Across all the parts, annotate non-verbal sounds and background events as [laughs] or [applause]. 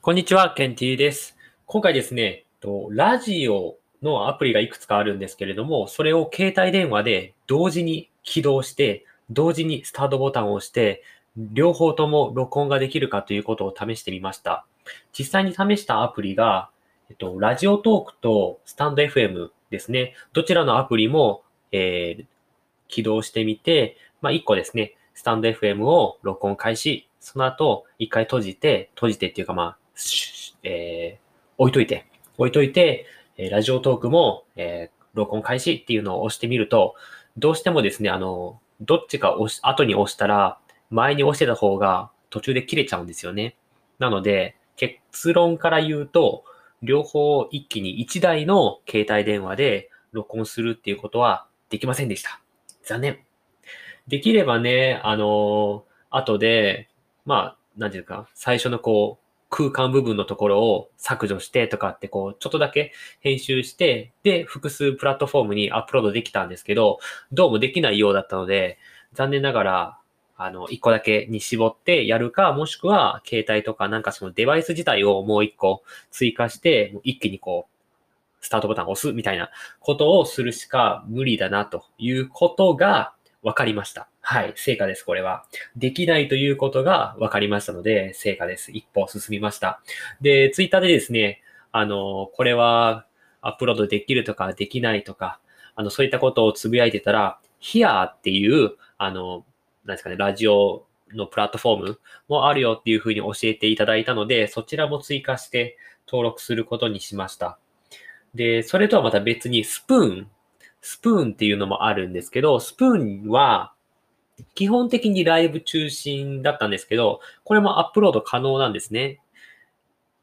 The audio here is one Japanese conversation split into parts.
こんにちは、ケンティーです。今回ですね、ラジオのアプリがいくつかあるんですけれども、それを携帯電話で同時に起動して、同時にスタートボタンを押して、両方とも録音ができるかということを試してみました。実際に試したアプリが、えっと、ラジオトークとスタンド FM ですね。どちらのアプリも、えー、起動してみて、まあ、1個ですね、スタンド FM を録音開始。その後、1回閉じて、閉じてっていうかまあ、えー、置いといて、置いといて、えラジオトークも、えー、録音開始っていうのを押してみると、どうしてもですね、あの、どっちか押し、後に押したら、前に押してた方が途中で切れちゃうんですよね。なので、結論から言うと、両方一気に1台の携帯電話で録音するっていうことはできませんでした。残念。できればね、あの後で、まあ、なんていうか、最初のこう、空間部分のところを削除してとかってこう、ちょっとだけ編集して、で、複数プラットフォームにアップロードできたんですけど、どうもできないようだったので、残念ながら、あの、一個だけに絞ってやるか、もしくは、携帯とかなんかそのデバイス自体をもう一個追加して、一気にこう、スタートボタンを押すみたいなことをするしか無理だなということが分かりました。はい、成果です、これは。できないということが分かりましたので、成果です。一歩進みました。で、ツイッターでですね、あの、これはアップロードできるとかできないとか、あの、そういったことをつぶやいてたら、Here っていう、あの、なんですかね、ラジオのプラットフォームもあるよっていうふうに教えていただいたので、そちらも追加して登録することにしました。で、それとはまた別にスプーンスプーンっていうのもあるんですけど、スプーンは、基本的にライブ中心だったんですけど、これもアップロード可能なんですね。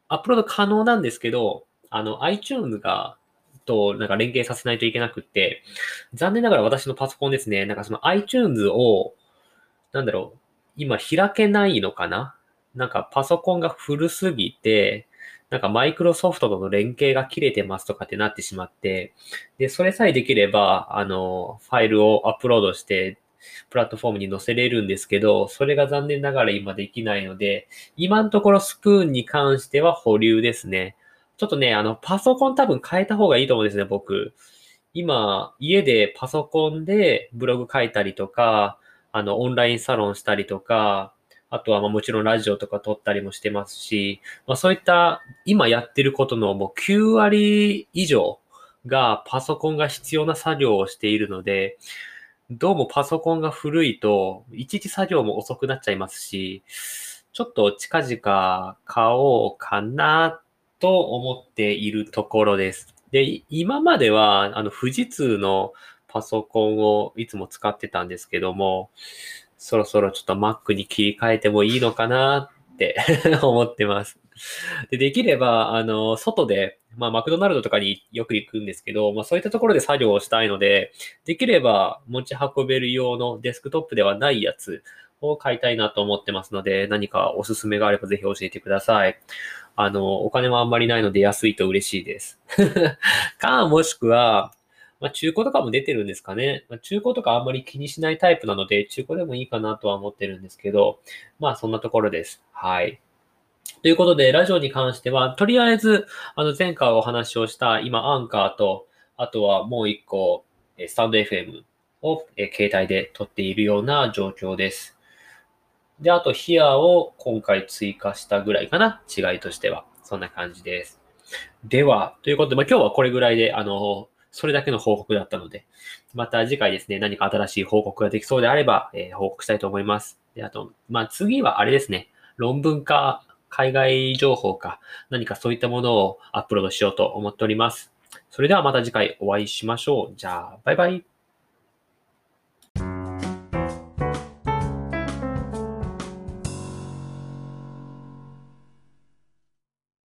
アップロード可能なんですけど、あの、iTunes が、と、なんか連携させないといけなくって、残念ながら私のパソコンですね、なんかその iTunes を、なんだろう、今開けないのかな？なんかパソコンが古すぎて、なんかマイクロソフトとの連携が切れてますとかってなってしまって、で、それさえできれば、あの、ファイルをアップロードして、プラットフォームに載せれるんですけど、それが残念ながら今できないので、今のところスプーンに関しては保留ですね。ちょっとね、あの、パソコン多分変えた方がいいと思うんですね、僕。今、家でパソコンでブログ書いたりとか、あの、オンラインサロンしたりとか、あとはまもちろんラジオとか撮ったりもしてますし、まあそういった今やってることのもう9割以上がパソコンが必要な作業をしているので、どうもパソコンが古いと、いちいち作業も遅くなっちゃいますし、ちょっと近々買おうかなと思っているところです。で、今までは、あの、富士通のパソコンをいつも使ってたんですけども、そろそろちょっと Mac に切り替えてもいいのかなって [laughs] 思ってます。で、できれば、あの、外で、まあ、マクドナルドとかによく行くんですけど、まあ、そういったところで作業をしたいので、できれば持ち運べる用のデスクトップではないやつを買いたいなと思ってますので、何かおすすめがあればぜひ教えてください。あの、お金もあんまりないので安いと嬉しいです。[laughs] か、もしくは、まあ、中古とかも出てるんですかね。まあ、中古とかあんまり気にしないタイプなので、中古でもいいかなとは思ってるんですけど、まあそんなところです。はい。ということで、ラジオに関しては、とりあえず、あの、前回お話をした、今、アンカーと、あとはもう一個、スタンド FM を、え携帯で撮っているような状況です。で、あと、ヒアを今回追加したぐらいかな？違いとしては。そんな感じです。では、ということで、まあ、今日はこれぐらいで、あの、それだけの報告だったので、また次回ですね、何か新しい報告ができそうであれば、えー、報告したいと思います。で、あと、まあ、次はあれですね、論文か、海外情報か、何かそういったものをアップロードしようと思っております。それではまた次回お会いしましょう。じゃあ、バイバイ。